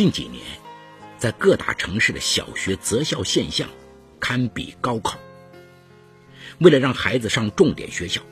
近几年，在各大城市的小学择校现象堪比高考。为了让孩子上重点学校，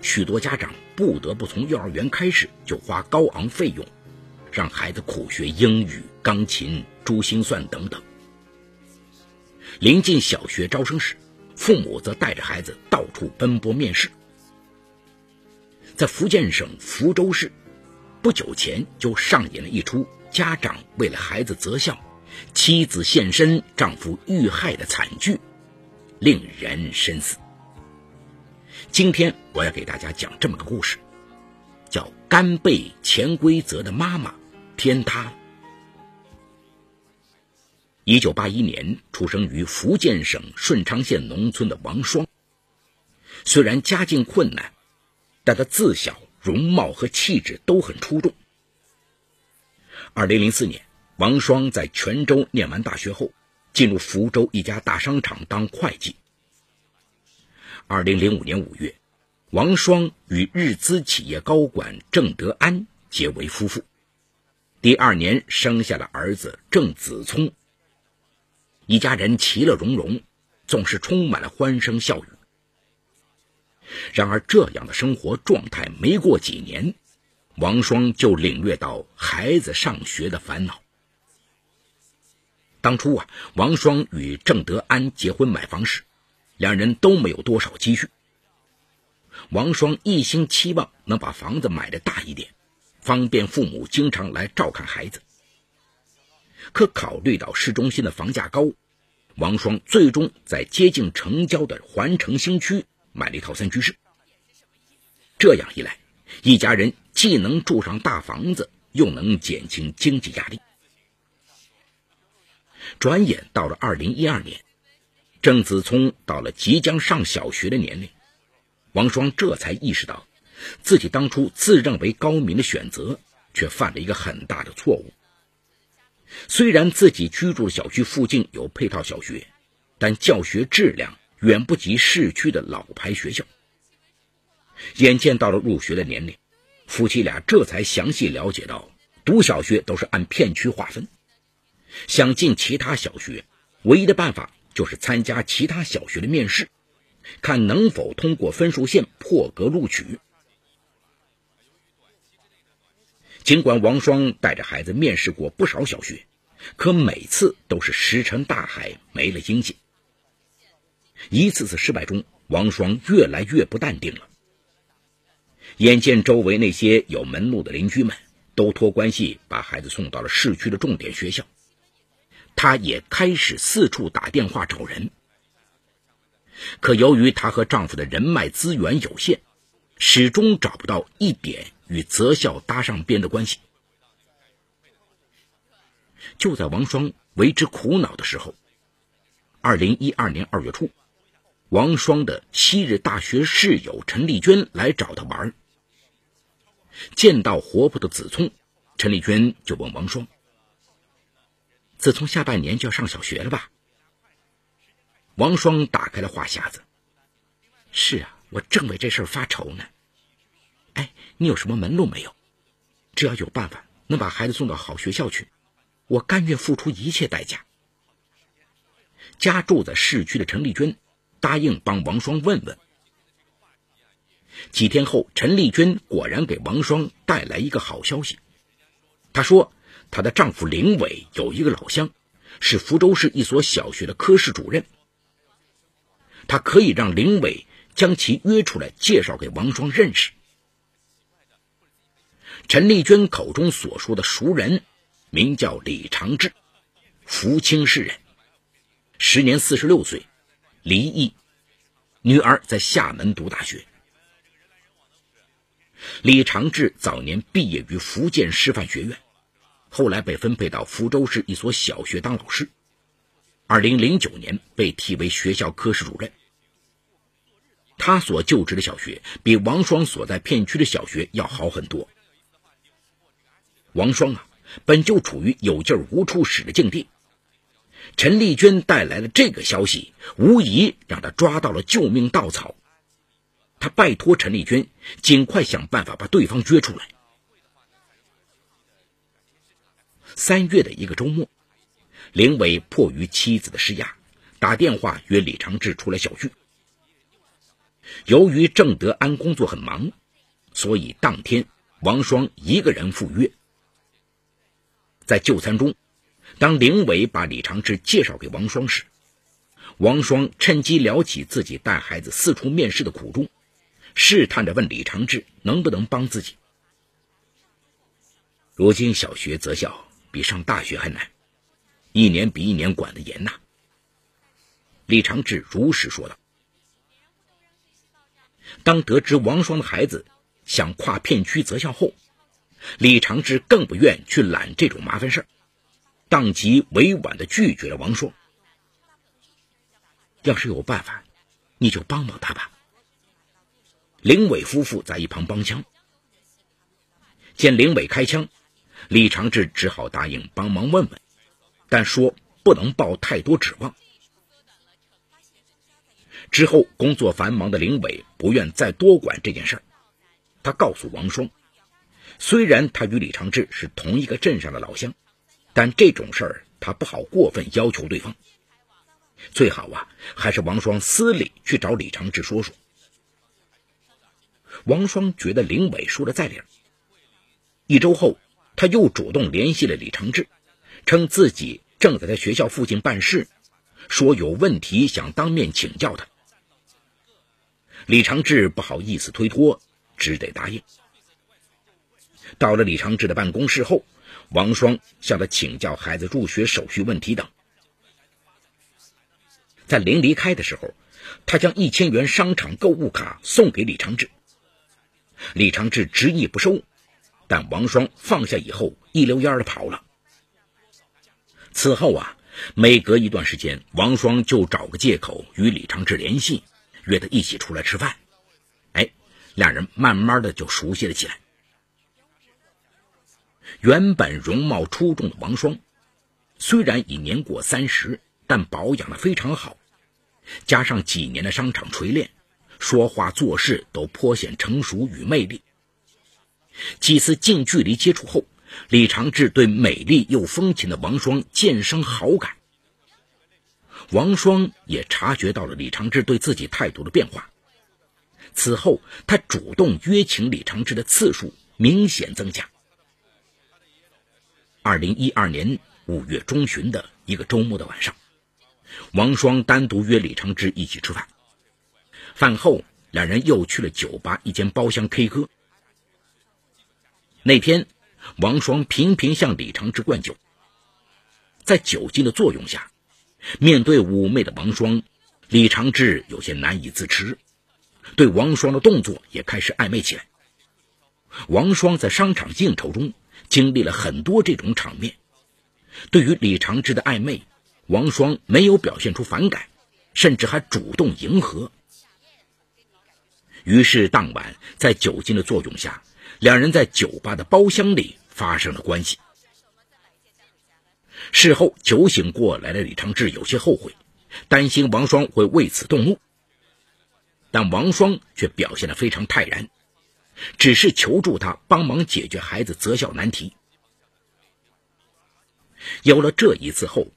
许多家长不得不从幼儿园开始就花高昂费用，让孩子苦学英语、钢琴、珠心算等等。临近小学招生时，父母则带着孩子到处奔波面试。在福建省福州市，不久前就上演了一出家长为了孩子择校，妻子现身，丈夫遇害的惨剧，令人深思。今天我要给大家讲这么个故事，叫《甘被潜规则的妈妈天塌了》。一九八一年出生于福建省顺昌县农村的王双，虽然家境困难。但他自小容貌和气质都很出众。二零零四年，王双在泉州念完大学后，进入福州一家大商场当会计。二零零五年五月，王双与日资企业高管郑德安结为夫妇，第二年生下了儿子郑子聪。一家人其乐融融，总是充满了欢声笑语。然而，这样的生活状态没过几年，王双就领略到孩子上学的烦恼。当初啊，王双与郑德安结婚买房时，两人都没有多少积蓄。王双一心期望能把房子买的大一点，方便父母经常来照看孩子。可考虑到市中心的房价高，王双最终在接近城郊的环城新区。买了一套三居室，这样一来，一家人既能住上大房子，又能减轻经济压力。转眼到了二零一二年，郑子聪到了即将上小学的年龄，王双这才意识到，自己当初自认为高明的选择，却犯了一个很大的错误。虽然自己居住的小区附近有配套小学，但教学质量。远不及市区的老牌学校。眼见到了入学的年龄，夫妻俩这才详细了解到，读小学都是按片区划分。想进其他小学，唯一的办法就是参加其他小学的面试，看能否通过分数线破格录取。尽管王双带着孩子面试过不少小学，可每次都是石沉大海，没了音信。一次次失败中，王双越来越不淡定了。眼见周围那些有门路的邻居们都托关系把孩子送到了市区的重点学校，她也开始四处打电话找人。可由于她和丈夫的人脉资源有限，始终找不到一点与择校搭上边的关系。就在王双为之苦恼的时候，二零一二年二月初。王双的昔日大学室友陈丽娟来找他玩，见到活泼的子聪，陈丽娟就问王双：“子聪下半年就要上小学了吧？”王双打开了话匣子：“是啊，我正为这事发愁呢。哎，你有什么门路没有？只要有办法能把孩子送到好学校去，我甘愿付出一切代价。”家住在市区的陈丽娟。答应帮王双问问。几天后，陈丽娟果然给王双带来一个好消息。她说，她的丈夫林伟有一个老乡，是福州市一所小学的科室主任。她可以让林伟将其约出来，介绍给王双认识。陈丽娟口中所说的熟人，名叫李长志，福清市人，时年四十六岁。离异，女儿在厦门读大学。李长志早年毕业于福建师范学院，后来被分配到福州市一所小学当老师。二零零九年被提为学校科室主任。他所就职的小学比王双所在片区的小学要好很多。王双啊，本就处于有劲无处使的境地。陈丽娟带来了这个消息，无疑让他抓到了救命稻草。他拜托陈丽娟尽快想办法把对方约出来。三月的一个周末，林伟迫于妻子的施压，打电话约李长志出来小聚。由于郑德安工作很忙，所以当天王双一个人赴约。在就餐中，当林伟把李长志介绍给王双时，王双趁机聊起自己带孩子四处面试的苦衷，试探着问李长志能不能帮自己。如今小学择校比上大学还难，一年比一年管得严呐。李长志如实说道。当得知王双的孩子想跨片区择校后，李长志更不愿去揽这种麻烦事儿，当即委婉的拒绝了王双。要是有办法，你就帮帮他吧。林伟夫妇在一旁帮腔，见林伟开枪，李长志只好答应帮忙问问，但说不能抱太多指望。之后，工作繁忙的林伟不愿再多管这件事儿。他告诉王双，虽然他与李长志是同一个镇上的老乡，但这种事儿他不好过分要求对方。最好啊，还是王双私里去找李长志说说。王双觉得林伟说的在理。一周后，他又主动联系了李长志，称自己正在他学校附近办事，说有问题想当面请教他。李长志不好意思推脱，只得答应。到了李长志的办公室后，王双向他请教孩子入学手续问题等。在临离开的时候，他将一千元商场购物卡送给李长志。李长志执意不收，但王双放下以后一溜烟的跑了。此后啊，每隔一段时间，王双就找个借口与李长志联系。约他一起出来吃饭，哎，两人慢慢的就熟悉了起来。原本容貌出众的王双，虽然已年过三十，但保养的非常好，加上几年的商场锤炼，说话做事都颇显成熟与魅力。几次近距离接触后，李长志对美丽又风情的王双渐生好感。王双也察觉到了李长志对自己态度的变化，此后他主动约请李长志的次数明显增加。二零一二年五月中旬的一个周末的晚上，王双单独约李长志一起吃饭，饭后两人又去了酒吧一间包厢 K 歌。那天，王双频频向李长志灌酒，在酒精的作用下。面对妩媚的王双，李长志有些难以自持，对王双的动作也开始暧昧起来。王双在商场应酬中经历了很多这种场面，对于李长志的暧昧，王双没有表现出反感，甚至还主动迎合。于是当晚在酒精的作用下，两人在酒吧的包厢里发生了关系。事后酒醒过来的李长志有些后悔，担心王双会为此动怒，但王双却表现得非常泰然，只是求助他帮忙解决孩子择校难题。有了这一次后，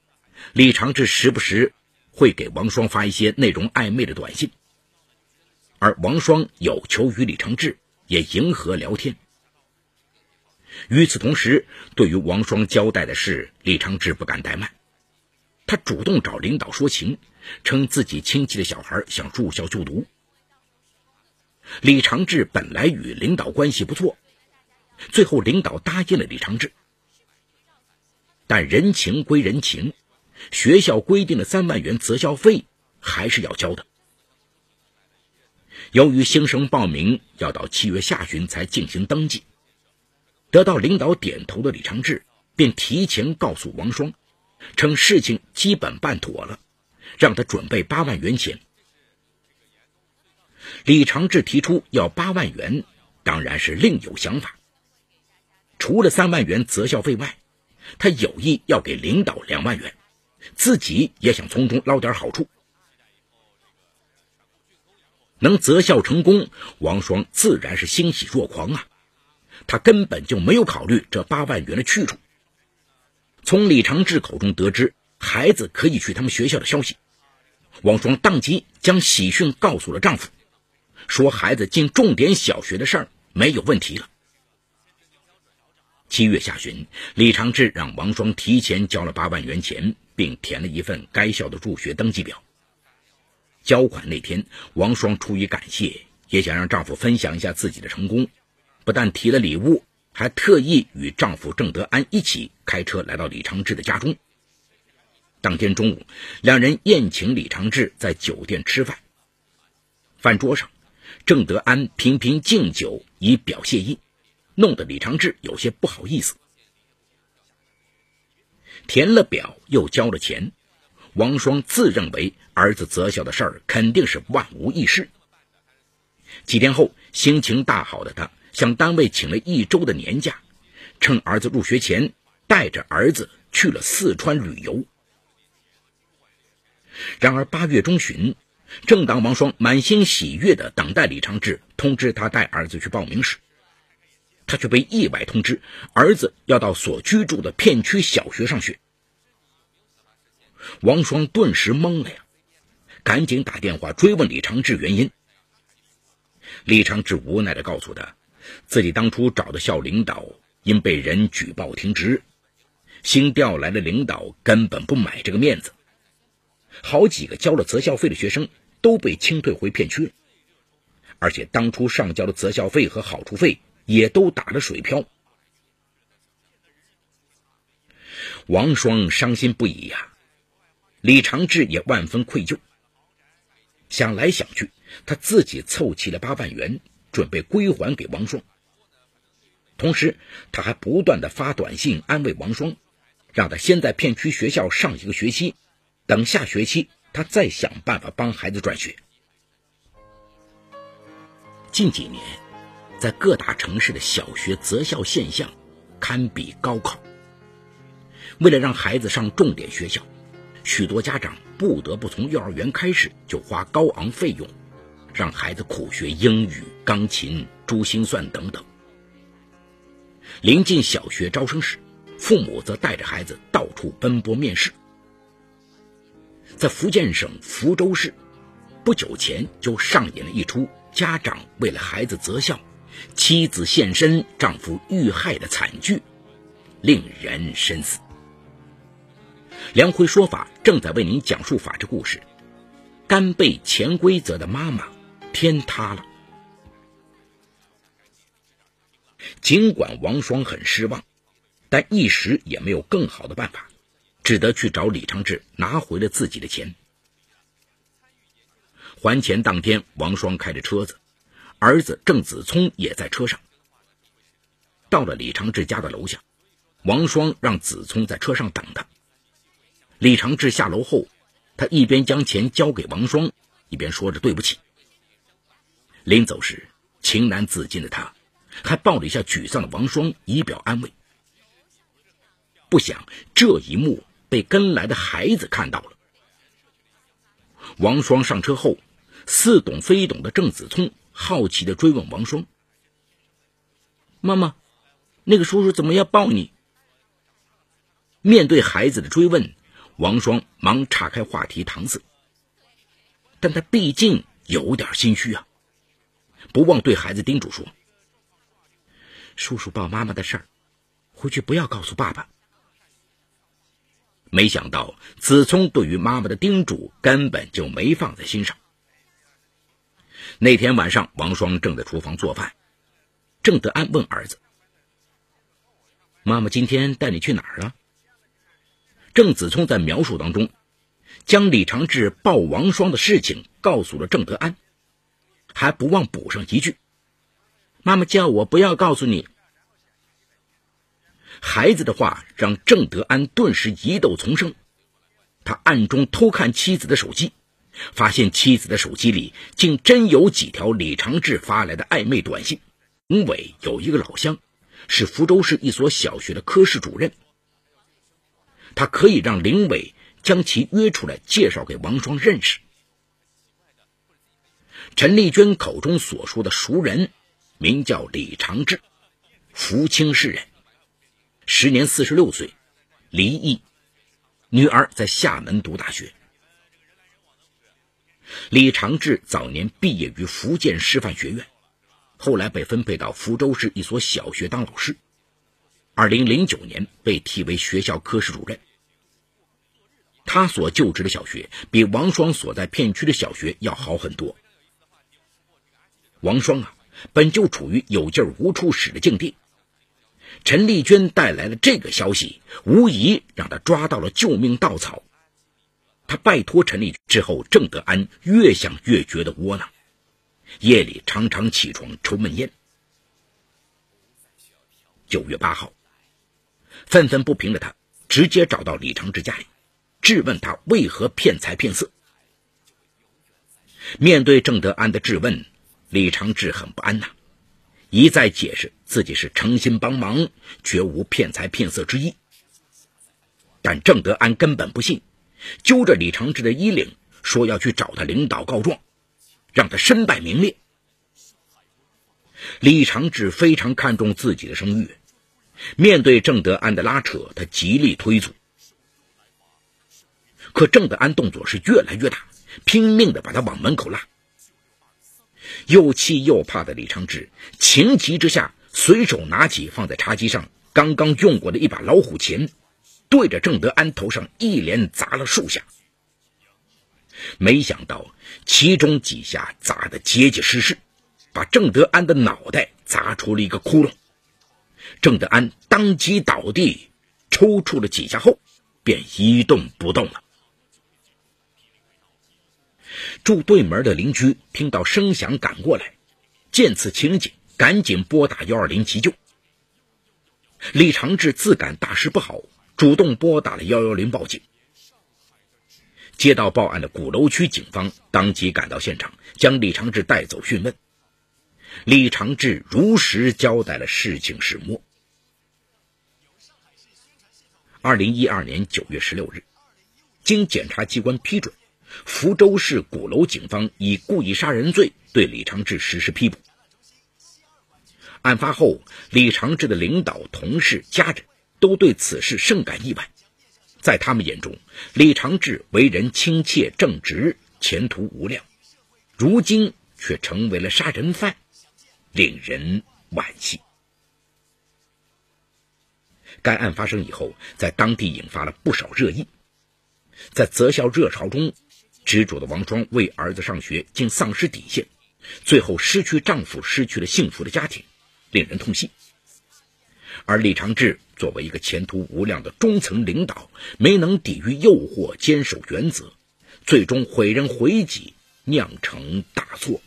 李长志时不时会给王双发一些内容暧昧的短信，而王双有求于李长志，也迎合聊天。与此同时，对于王双交代的事，李长志不敢怠慢。他主动找领导说情，称自己亲戚的小孩想住校就读。李长志本来与领导关系不错，最后领导答应了李长志。但人情归人情，学校规定的三万元择校费还是要交的。由于新生报名要到七月下旬才进行登记。得到领导点头的李长志，便提前告诉王双，称事情基本办妥了，让他准备八万元钱。李长志提出要八万元，当然是另有想法。除了三万元择校费外，他有意要给领导两万元，自己也想从中捞点好处。能择校成功，王双自然是欣喜若狂啊。他根本就没有考虑这八万元的去处。从李长志口中得知孩子可以去他们学校的消息，王双当即将喜讯告诉了丈夫，说孩子进重点小学的事儿没有问题了。七月下旬，李长志让王双提前交了八万元钱，并填了一份该校的入学登记表。交款那天，王双出于感谢，也想让丈夫分享一下自己的成功，不但提了礼物，还特意与丈夫郑德安一起开车来到李长志的家中。当天中午，两人宴请李长志在酒店吃饭。饭桌上，郑德安频频敬酒以表谢意。弄得李长志有些不好意思。填了表又交了钱，王双自认为儿子择校的事儿肯定是万无一失。几天后，心情大好的他向单位请了一周的年假，趁儿子入学前，带着儿子去了四川旅游。然而八月中旬，正当王双满心喜悦的等待李长志通知他带儿子去报名时，他却被意外通知，儿子要到所居住的片区小学上学。王双顿时懵了呀，赶紧打电话追问李长志原因。李长志无奈的告诉他，自己当初找的校领导因被人举报停职，新调来的领导根本不买这个面子，好几个交了择校费的学生都被清退回片区了，而且当初上交的择校费和好处费。也都打了水漂，王双伤心不已呀。李长志也万分愧疚。想来想去，他自己凑齐了八万元，准备归还给王双。同时，他还不断的发短信安慰王双，让他先在片区学校上一个学期，等下学期他再想办法帮孩子转学。近几年。在各大城市的小学择校现象堪比高考。为了让孩子上重点学校，许多家长不得不从幼儿园开始就花高昂费用，让孩子苦学英语、钢琴、珠心算等等。临近小学招生时，父母则带着孩子到处奔波面试。在福建省福州市，不久前就上演了一出家长为了孩子择校。妻子现身，丈夫遇害的惨剧，令人深思。梁辉说法正在为您讲述法治故事。甘被潜规则的妈妈，天塌了。尽管王双很失望，但一时也没有更好的办法，只得去找李长志拿回了自己的钱。还钱当天，王双开着车子。儿子郑子聪也在车上。到了李长志家的楼下，王双让子聪在车上等他。李长志下楼后，他一边将钱交给王双，一边说着对不起。临走时，情难自禁的他，还抱了一下沮丧的王双，以表安慰。不想这一幕被跟来的孩子看到了。王双上车后，似懂非懂的郑子聪。好奇的追问王双：“妈妈，那个叔叔怎么要抱你？”面对孩子的追问，王双忙岔开话题搪塞。但他毕竟有点心虚啊，不忘对孩子叮嘱说：“叔叔抱妈妈的事儿，回去不要告诉爸爸。”没想到子聪对于妈妈的叮嘱根本就没放在心上。那天晚上，王双正在厨房做饭。郑德安问儿子：“妈妈今天带你去哪儿啊？”郑子聪在描述当中，将李长志抱王双的事情告诉了郑德安，还不忘补上一句：“妈妈叫我不要告诉你。”孩子的话让郑德安顿时疑窦丛生，他暗中偷看妻子的手机。发现妻子的手机里竟真有几条李长志发来的暧昧短信。林伟有一个老乡，是福州市一所小学的科室主任，他可以让林伟将其约出来，介绍给王双认识。陈丽娟口中所说的熟人，名叫李长志，福清市人，时年四十六岁，离异，女儿在厦门读大学。李长志早年毕业于福建师范学院，后来被分配到福州市一所小学当老师。二零零九年被提为学校科室主任。他所就职的小学比王双所在片区的小学要好很多。王双啊，本就处于有劲儿无处使的境地。陈丽娟带来了这个消息，无疑让他抓到了救命稻草。他拜托陈丽之后，郑德安越想越觉得窝囊，夜里常常起床抽闷烟。九月八号，愤愤不平的他直接找到李长志家里，质问他为何骗财骗色。面对郑德安的质问，李长志很不安呐。一再解释自己是诚心帮忙，绝无骗财骗色之意。但郑德安根本不信，揪着李长志的衣领，说要去找他领导告状，让他身败名裂。李长志非常看重自己的声誉，面对郑德安的拉扯，他极力推阻。可郑德安动作是越来越大，拼命的把他往门口拉。又气又怕的李长志情急之下，随手拿起放在茶几上刚刚用过的一把老虎钳，对着郑德安头上一连砸了数下。没想到其中几下砸得结结实实，把郑德安的脑袋砸出了一个窟窿。郑德安当即倒地，抽搐了几下后，便一动不动了。住对门的邻居听到声响赶过来，见此情景，赶紧拨打幺二零急救。李长志自感大事不好，主动拨打了幺幺零报警。接到报案的鼓楼区警方当即赶到现场，将李长志带走讯问。李长志如实交代了事情始末。二零一二年九月十六日，经检察机关批准。福州市鼓楼警方以故意杀人罪对李长志实施批捕。案发后，李长志的领导、同事、家人都对此事甚感意外。在他们眼中，李长志为人亲切正直，前途无量，如今却成为了杀人犯，令人惋惜。该案发生以后，在当地引发了不少热议，在择校热潮中。执着的王双为儿子上学竟丧失底线，最后失去丈夫，失去了幸福的家庭，令人痛心。而李长志作为一个前途无量的中层领导，没能抵御诱惑，坚守原则，最终毁人毁己，酿成大错。